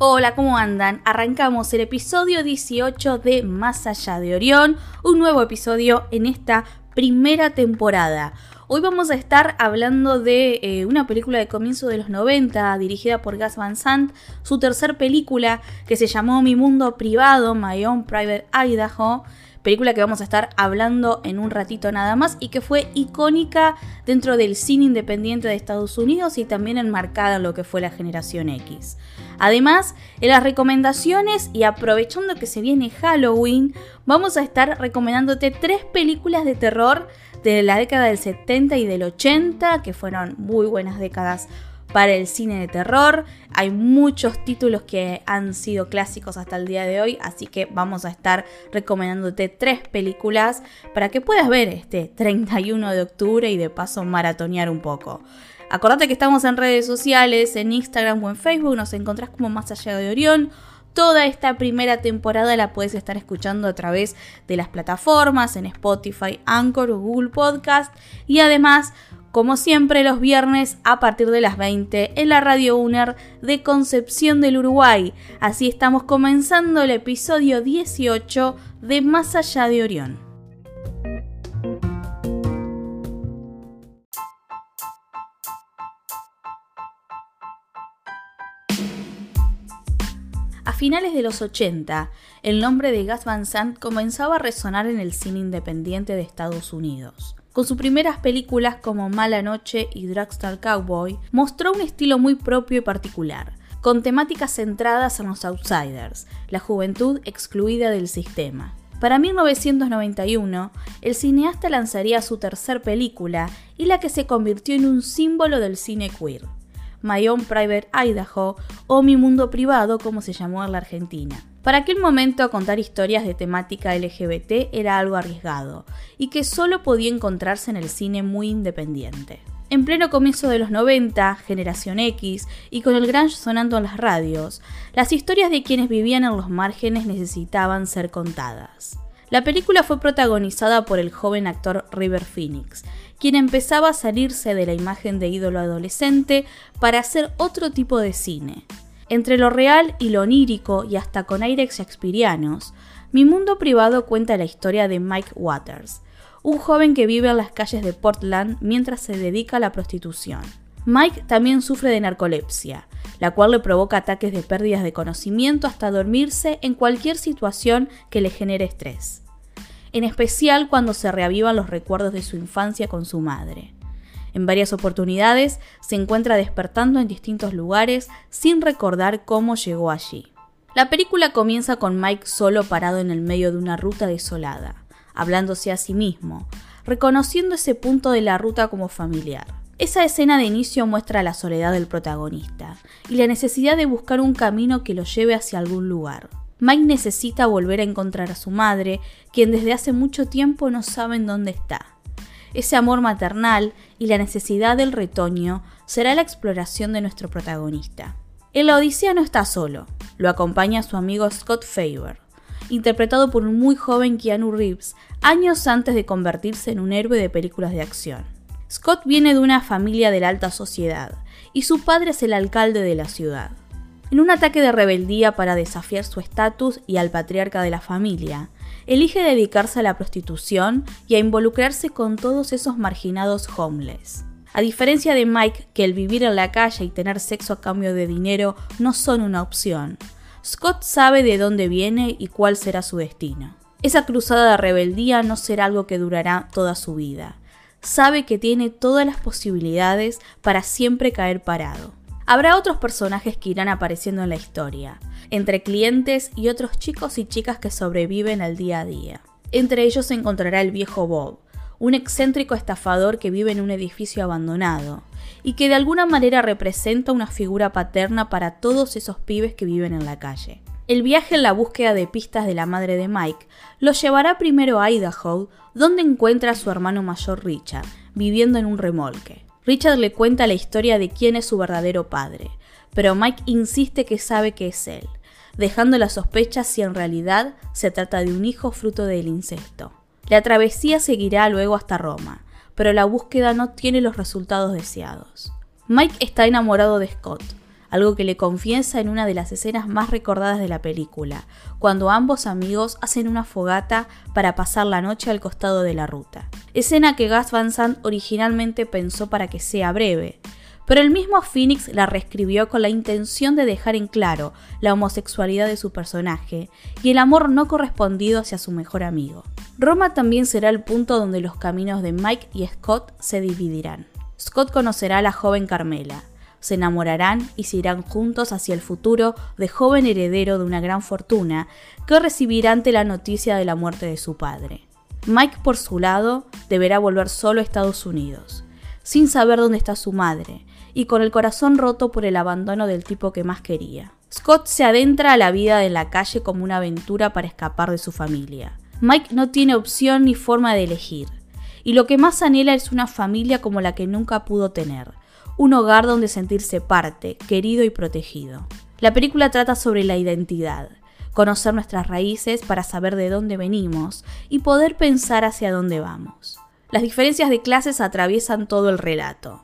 Hola, ¿cómo andan? Arrancamos el episodio 18 de Más allá de Orión, un nuevo episodio en esta primera temporada. Hoy vamos a estar hablando de eh, una película de comienzo de los 90, dirigida por Gus Van Sant, su tercer película que se llamó Mi Mundo Privado, My Own Private Idaho, película que vamos a estar hablando en un ratito nada más y que fue icónica dentro del cine independiente de Estados Unidos y también enmarcada en lo que fue la generación X. Además, en las recomendaciones y aprovechando que se viene Halloween, vamos a estar recomendándote tres películas de terror de la década del 70 y del 80, que fueron muy buenas décadas para el cine de terror. Hay muchos títulos que han sido clásicos hasta el día de hoy, así que vamos a estar recomendándote tres películas para que puedas ver este 31 de octubre y de paso maratonear un poco. Acordate que estamos en redes sociales, en Instagram o en Facebook, nos encontrás como Más Allá de Orión. Toda esta primera temporada la puedes estar escuchando a través de las plataformas, en Spotify, Anchor o Google Podcast. Y además como siempre los viernes a partir de las 20 en la Radio UNER de Concepción del Uruguay. Así estamos comenzando el episodio 18 de Más allá de Orión. A finales de los 80, el nombre de Gas Van Sant comenzaba a resonar en el cine independiente de Estados Unidos. Con sus primeras películas como Mala Noche y Dragstar Cowboy, mostró un estilo muy propio y particular, con temáticas centradas en los outsiders, la juventud excluida del sistema. Para 1991, el cineasta lanzaría su tercer película y la que se convirtió en un símbolo del cine queer, My Own Private Idaho o Mi Mundo Privado como se llamó en la Argentina. Para aquel momento contar historias de temática LGBT era algo arriesgado y que solo podía encontrarse en el cine muy independiente. En pleno comienzo de los 90, Generación X, y con el grunge sonando en las radios, las historias de quienes vivían en los márgenes necesitaban ser contadas. La película fue protagonizada por el joven actor River Phoenix, quien empezaba a salirse de la imagen de ídolo adolescente para hacer otro tipo de cine, entre lo real y lo onírico y hasta con aires shakespearianos, mi mundo privado cuenta la historia de Mike Waters, un joven que vive en las calles de Portland mientras se dedica a la prostitución. Mike también sufre de narcolepsia, la cual le provoca ataques de pérdidas de conocimiento hasta dormirse en cualquier situación que le genere estrés, en especial cuando se reavivan los recuerdos de su infancia con su madre. En varias oportunidades se encuentra despertando en distintos lugares sin recordar cómo llegó allí. La película comienza con Mike solo parado en el medio de una ruta desolada, hablándose a sí mismo, reconociendo ese punto de la ruta como familiar. Esa escena de inicio muestra la soledad del protagonista y la necesidad de buscar un camino que lo lleve hacia algún lugar. Mike necesita volver a encontrar a su madre, quien desde hace mucho tiempo no sabe en dónde está. Ese amor maternal y la necesidad del retoño será la exploración de nuestro protagonista. En la Odisea no está solo, lo acompaña su amigo Scott Faber, interpretado por un muy joven Keanu Reeves, años antes de convertirse en un héroe de películas de acción. Scott viene de una familia de la alta sociedad y su padre es el alcalde de la ciudad. En un ataque de rebeldía para desafiar su estatus y al patriarca de la familia, elige dedicarse a la prostitución y a involucrarse con todos esos marginados homeless. A diferencia de Mike, que el vivir en la calle y tener sexo a cambio de dinero no son una opción, Scott sabe de dónde viene y cuál será su destino. Esa cruzada de rebeldía no será algo que durará toda su vida. Sabe que tiene todas las posibilidades para siempre caer parado. Habrá otros personajes que irán apareciendo en la historia, entre clientes y otros chicos y chicas que sobreviven al día a día. Entre ellos se encontrará el viejo Bob, un excéntrico estafador que vive en un edificio abandonado y que de alguna manera representa una figura paterna para todos esos pibes que viven en la calle. El viaje en la búsqueda de pistas de la madre de Mike lo llevará primero a Idaho, donde encuentra a su hermano mayor Richard, viviendo en un remolque. Richard le cuenta la historia de quién es su verdadero padre, pero Mike insiste que sabe que es él, dejando la sospecha si en realidad se trata de un hijo fruto del incesto. La travesía seguirá luego hasta Roma, pero la búsqueda no tiene los resultados deseados. Mike está enamorado de Scott, algo que le confiesa en una de las escenas más recordadas de la película, cuando ambos amigos hacen una fogata para pasar la noche al costado de la ruta. Escena que Gus Van Sant originalmente pensó para que sea breve, pero el mismo Phoenix la reescribió con la intención de dejar en claro la homosexualidad de su personaje y el amor no correspondido hacia su mejor amigo. Roma también será el punto donde los caminos de Mike y Scott se dividirán. Scott conocerá a la joven Carmela, se enamorarán y se irán juntos hacia el futuro de joven heredero de una gran fortuna que recibirá ante la noticia de la muerte de su padre. Mike, por su lado, deberá volver solo a Estados Unidos, sin saber dónde está su madre, y con el corazón roto por el abandono del tipo que más quería. Scott se adentra a la vida de la calle como una aventura para escapar de su familia. Mike no tiene opción ni forma de elegir, y lo que más anhela es una familia como la que nunca pudo tener, un hogar donde sentirse parte, querido y protegido. La película trata sobre la identidad, conocer nuestras raíces para saber de dónde venimos y poder pensar hacia dónde vamos. Las diferencias de clases atraviesan todo el relato.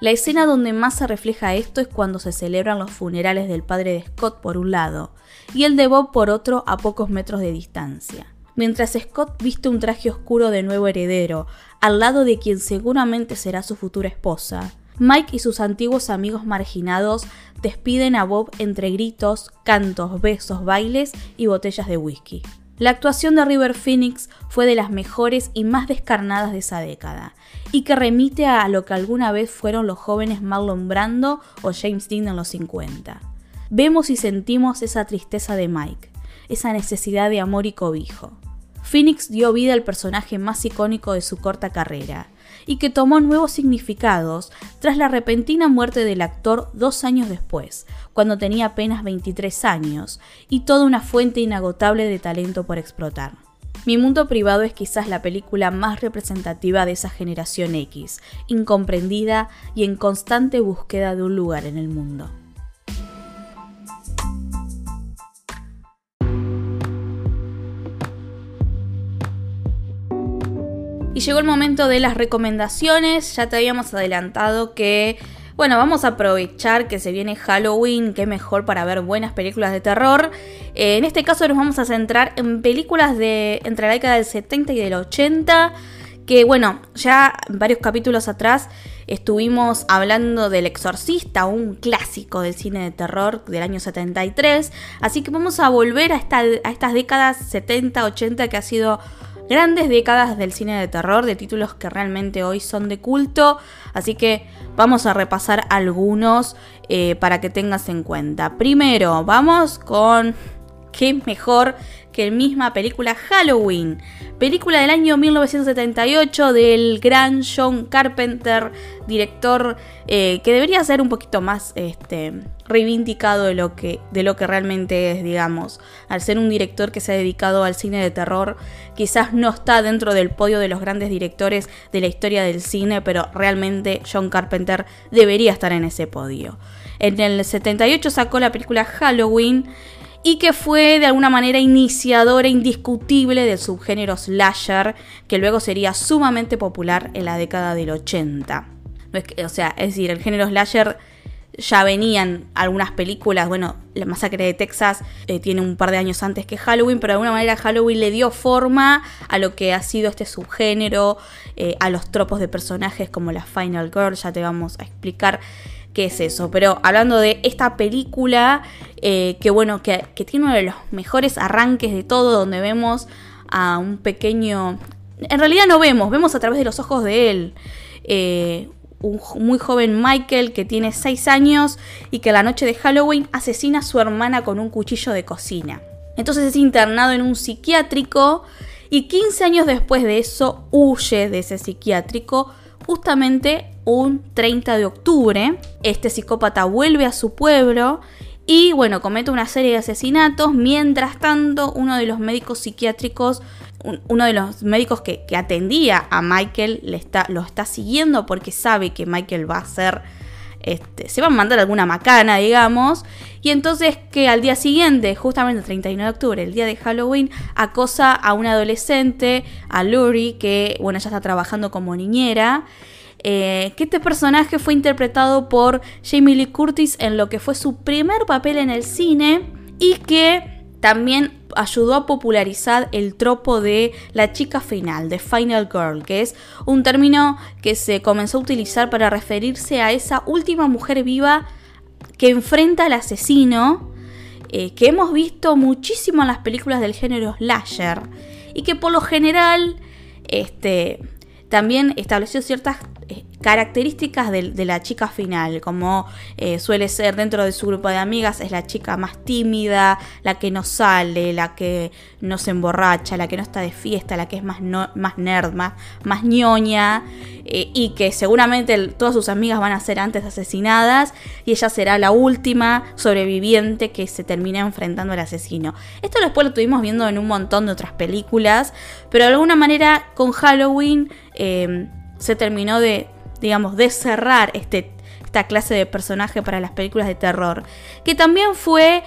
La escena donde más se refleja esto es cuando se celebran los funerales del padre de Scott por un lado y el de Bob por otro a pocos metros de distancia. Mientras Scott viste un traje oscuro de nuevo heredero, al lado de quien seguramente será su futura esposa, Mike y sus antiguos amigos marginados despiden a Bob entre gritos, cantos, besos, bailes y botellas de whisky. La actuación de River Phoenix fue de las mejores y más descarnadas de esa década, y que remite a lo que alguna vez fueron los jóvenes Marlon Brando o James Dean en los 50. Vemos y sentimos esa tristeza de Mike, esa necesidad de amor y cobijo. Phoenix dio vida al personaje más icónico de su corta carrera, y que tomó nuevos significados tras la repentina muerte del actor dos años después, cuando tenía apenas 23 años, y toda una fuente inagotable de talento por explotar. Mi mundo privado es quizás la película más representativa de esa generación X, incomprendida y en constante búsqueda de un lugar en el mundo. Llegó el momento de las recomendaciones. Ya te habíamos adelantado que, bueno, vamos a aprovechar que se viene Halloween, que mejor para ver buenas películas de terror. Eh, en este caso nos vamos a centrar en películas de entre la década del 70 y del 80. Que bueno, ya varios capítulos atrás estuvimos hablando del Exorcista, un clásico del cine de terror del año 73. Así que vamos a volver a estas décadas 70, 80 que ha sido grandes décadas del cine de terror, de títulos que realmente hoy son de culto, así que vamos a repasar algunos eh, para que tengas en cuenta. Primero, vamos con qué mejor que misma película Halloween, película del año 1978 del gran John Carpenter, director eh, que debería ser un poquito más este, reivindicado de lo, que, de lo que realmente es, digamos. Al ser un director que se ha dedicado al cine de terror, quizás no está dentro del podio de los grandes directores de la historia del cine, pero realmente John Carpenter debería estar en ese podio. En el 78 sacó la película Halloween, y que fue de alguna manera iniciadora indiscutible del subgénero slasher, que luego sería sumamente popular en la década del 80. o sea, es decir, el género slasher ya venían algunas películas, bueno, La Masacre de Texas eh, tiene un par de años antes que Halloween, pero de alguna manera Halloween le dio forma a lo que ha sido este subgénero, eh, a los tropos de personajes como la Final Girl, ya te vamos a explicar qué es eso. Pero hablando de esta película, eh, que bueno, que, tiene uno de los mejores arranques de todo, donde vemos a un pequeño... En realidad no vemos, vemos a través de los ojos de él. Eh, un muy joven Michael que tiene 6 años y que la noche de Halloween asesina a su hermana con un cuchillo de cocina. Entonces es internado en un psiquiátrico y 15 años después de eso huye de ese psiquiátrico justamente un 30 de octubre. Este psicópata vuelve a su pueblo y bueno, comete una serie de asesinatos. Mientras tanto, uno de los médicos psiquiátricos, uno de los médicos que, atendía a Michael, le está, lo está siguiendo porque sabe que Michael va a ser, este, se va a mandar alguna macana, digamos. Y entonces que al día siguiente, justamente el 31 de octubre, el día de Halloween, acosa a una adolescente, a Lori, que bueno, ella está trabajando como niñera. Eh, que este personaje fue interpretado por Jamie Lee Curtis en lo que fue su primer papel en el cine y que también ayudó a popularizar el tropo de la chica final, de Final Girl, que es un término que se comenzó a utilizar para referirse a esa última mujer viva que enfrenta al asesino, eh, que hemos visto muchísimo en las películas del género slasher, y que por lo general este, también estableció ciertas eh, características de, la chica final, como eh, suele ser dentro de su grupo de amigas, es la chica más tímida, la que no sale, la que no se emborracha, la que no está de fiesta, la que es más, más nerd, más, más ñoña, eh, y que seguramente todas sus amigas van a ser antes asesinadas, y ella será la última sobreviviente que se termina enfrentando al asesino. Esto después lo estuvimos viendo en un montón de otras películas, pero de alguna manera con Halloween se terminó de digamos, de cerrar este, esta clase de personaje para las películas de terror. Que también fue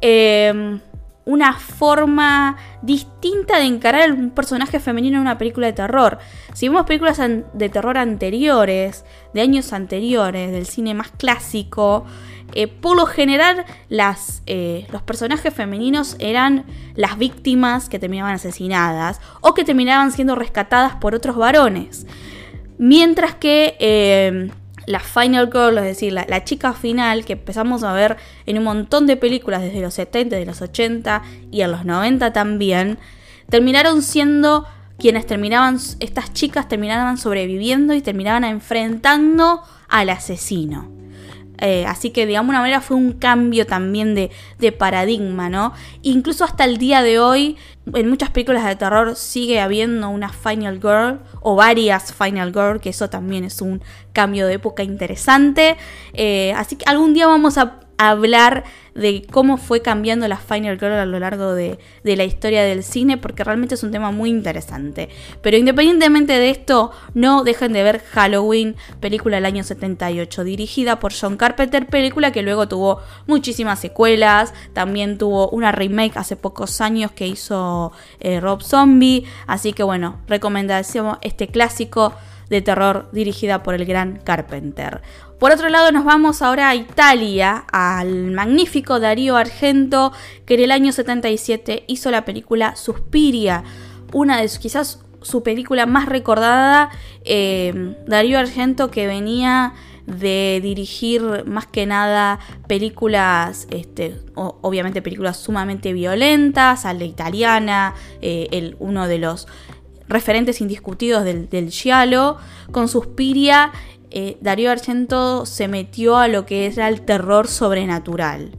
em, una forma distinta de encarar un personaje femenino en una película de terror. Si vemos películas de terror anteriores, de años anteriores, del cine más clásico, eh, por lo general las, eh, los personajes femeninos eran las víctimas que terminaban asesinadas o que terminaban siendo rescatadas por otros varones. Mientras que eh, la Final Girl, es decir, la, chica final, que empezamos a ver en un montón de películas desde los 70, de los 80 y en los 90 también, terminaron siendo quienes terminaban, estas chicas terminaban sobreviviendo y terminaban enfrentando al asesino. Eh, así que de alguna manera fue un cambio también de, paradigma, ¿no? Incluso hasta el día de hoy, en muchas películas de terror sigue habiendo una Final Girl o varias Final Girl, que eso también es un cambio de época interesante. Eh, así que algún día vamos a hablar de cómo fue cambiando la Final Girl a lo largo de, la historia del cine, porque realmente es un tema muy interesante. Pero independientemente de esto, no dejen de ver Halloween, película del año 78, dirigida por John Carpenter, película que luego tuvo muchísimas secuelas, también tuvo una remake hace pocos años que hizo eh, Rob Zombie, así que bueno, recomendación este clásico de terror dirigida por el gran Carpenter. Por otro lado, nos vamos ahora a Italia, al magnífico Darío Argento, que en el año 77 hizo la película Suspiria, una de quizás su película más recordada. Eh, Darío Argento que venía de dirigir más que nada películas, este, obviamente películas sumamente violentas, a la italiana, eh, el, uno de los referentes indiscutidos del, del Giallo, con Suspiria eh, Darío Argento se metió a lo que era el terror sobrenatural.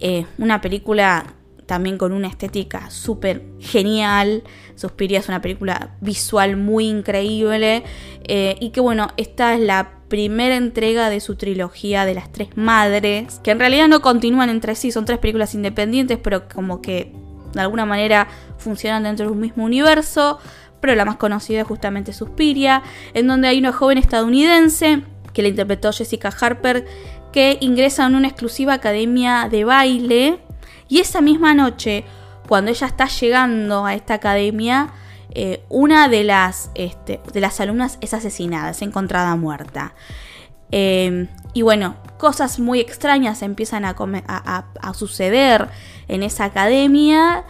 Eh, una película también con una estética súper genial. Suspiria es una película visual muy increíble. Eh, y que bueno, esta es la primera entrega de su trilogía de las tres madres. Que en realidad no continúan entre sí, son tres películas independientes, pero como que de alguna manera funcionan dentro de un mismo universo pero la más conocida es justamente Suspiria, en donde hay una joven estadounidense que la interpretó Jessica Harper, que ingresa en una exclusiva academia de baile y esa misma noche, cuando ella está llegando a esta academia, eh, una de las, este, de las alumnas es asesinada, es encontrada muerta. Eh, y bueno, cosas muy extrañas empiezan a, a, suceder en esa academia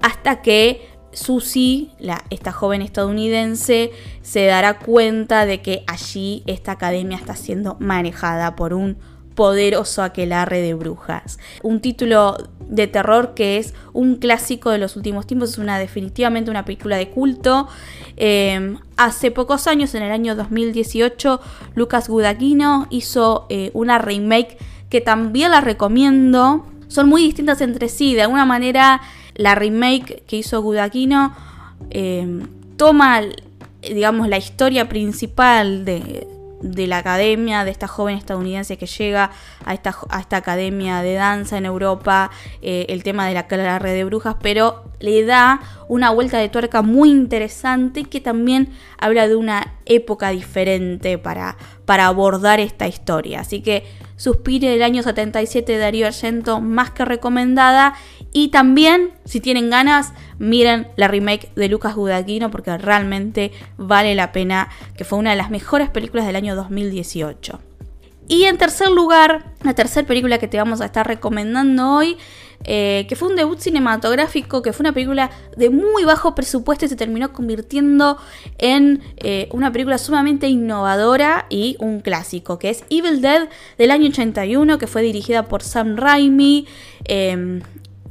hasta que Susie, esta joven estadounidense, se dará cuenta de que allí esta academia está siendo manejada por un poderoso aquelarre de brujas. Un título de terror que es un clásico de los últimos tiempos, es una definitivamente una película de culto. Em, hace pocos años, en el año 2018, Lucas Gudagnino hizo eh, una remake que también la recomiendo. Son muy distintas entre sí, de alguna manera la remake que hizo Gudaquino eh, toma, digamos, la historia principal de, de la academia, de esta joven estadounidense que llega a esta, a esta academia de danza en Europa, eh, el tema de la, la red de brujas, pero le da una vuelta de tuerca muy interesante que también habla de una época diferente para, para abordar esta historia. Así que Suspire del año 77 de Darío Argento, más que recomendada. Y también, si tienen ganas, miren la remake de Lucas Gudagnino porque realmente vale la pena, que fue una de las mejores películas del año 2018. Y en tercer lugar, la tercera película que te vamos a estar recomendando hoy, eh, que fue un debut cinematográfico, que fue una película de muy bajo presupuesto y se terminó convirtiendo en eh, una película sumamente innovadora y un clásico, que es Evil Dead del año 81, que fue dirigida por Sam Raimi.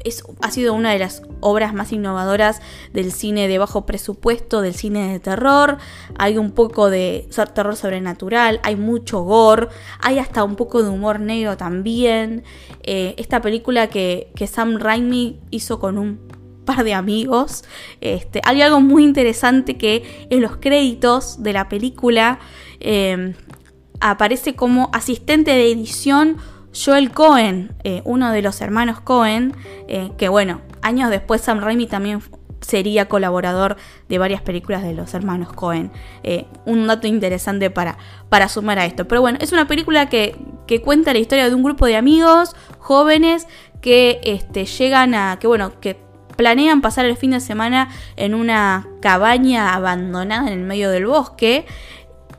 Em, ha sido una de las obras más innovadoras del cine de bajo presupuesto, del cine de terror. Hay un poco de terror sobrenatural, hay mucho gore, hay hasta un poco de humor negro también. Eh, esta película que, Sam Raimi hizo con un par de amigos. Este, hay algo muy interesante que en los créditos de la película eh, aparece como asistente de edición Joel Cohen, eh, uno de los hermanos Cohen, eh, que bueno, años después Sam Raimi también sería colaborador de varias películas de los hermanos Cohen. Eh, un dato interesante para, para sumar a esto. Pero bueno, es una película que, cuenta la historia de un grupo de amigos jóvenes que este, llegan a. que bueno, que planean pasar el fin de semana en una cabaña abandonada en el medio del bosque.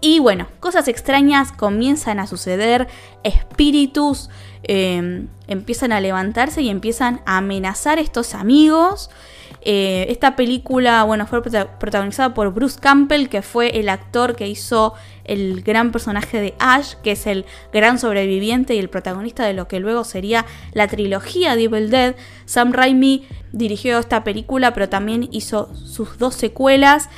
Y bueno, cosas extrañas comienzan a suceder, espíritus em, empiezan a levantarse y empiezan a amenazar a estos amigos. Eh, esta película, bueno, fue protagonizada por Bruce Campbell, que fue el actor que hizo el gran personaje de Ash, que es el gran sobreviviente y el protagonista de lo que luego sería la trilogía de Evil Dead. Sam Raimi dirigió esta película, pero también hizo sus dos secuelas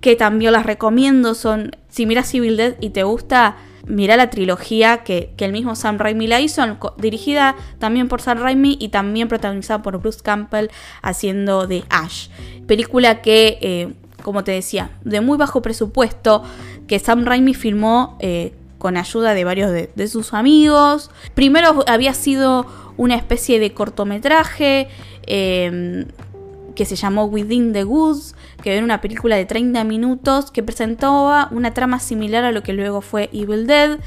que también las recomiendo. Son, si miras Civil Dead y te gusta, mira la trilogía que, el mismo Sam Raimi la hizo, dirigida también por Sam Raimi y también protagonizada por Bruce Campbell haciendo de Ash. Película que, eh, como te decía, de muy bajo presupuesto, que Sam Raimi filmó eh, con ayuda de varios de, sus amigos. Primero había sido una especie de cortometraje. Eh, que se llamó Within the Woods, que era una película de 30 minutos que presentaba una trama similar a lo que luego fue Evil Dead.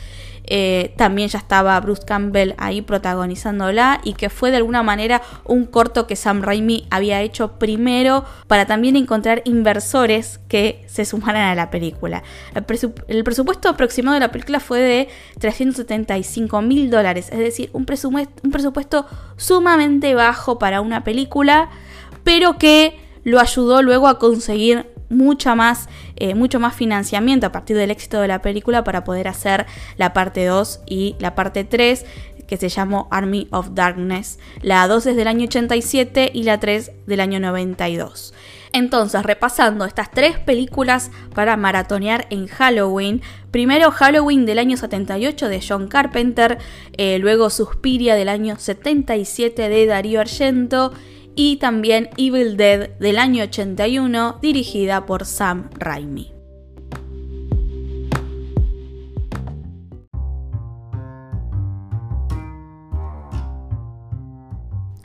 Eh, también ya estaba Bruce Campbell ahí protagonizándola y que fue de alguna manera un corto que Sam Raimi había hecho primero para también encontrar inversores que se sumaran a la película. El, presupuesto aproximado de la película fue de 375 mil dólares, es decir, un presupuesto sumamente bajo para una película pero que lo ayudó luego a conseguir mucha más, eh, mucho más financiamiento a partir del éxito de la película para poder hacer la parte 2 y la parte 3 que se llamó Army of Darkness. La 2 es del año 87 y la 3 del año 92. Entonces, repasando estas tres películas para maratonear en Halloween. Primero Halloween del año 78 de John Carpenter, eh, luego Suspiria del año 77 de Darío Argento y también Evil Dead del año 81 dirigida por Sam Raimi.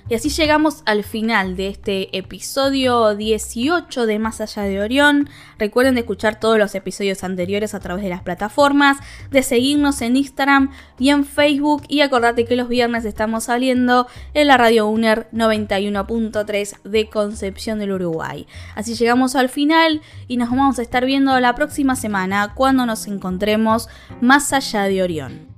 Y así llegamos al final de este episodio 18 de Más allá de Orión. Recuerden de escuchar todos los episodios anteriores a través de las plataformas, de seguirnos en Instagram y en Facebook y acordate que los viernes estamos saliendo en la radio UNER 91.3 de Concepción del Uruguay. Así llegamos al final y nos vamos a estar viendo la próxima semana cuando nos encontremos más allá de Orión.